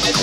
Yeah.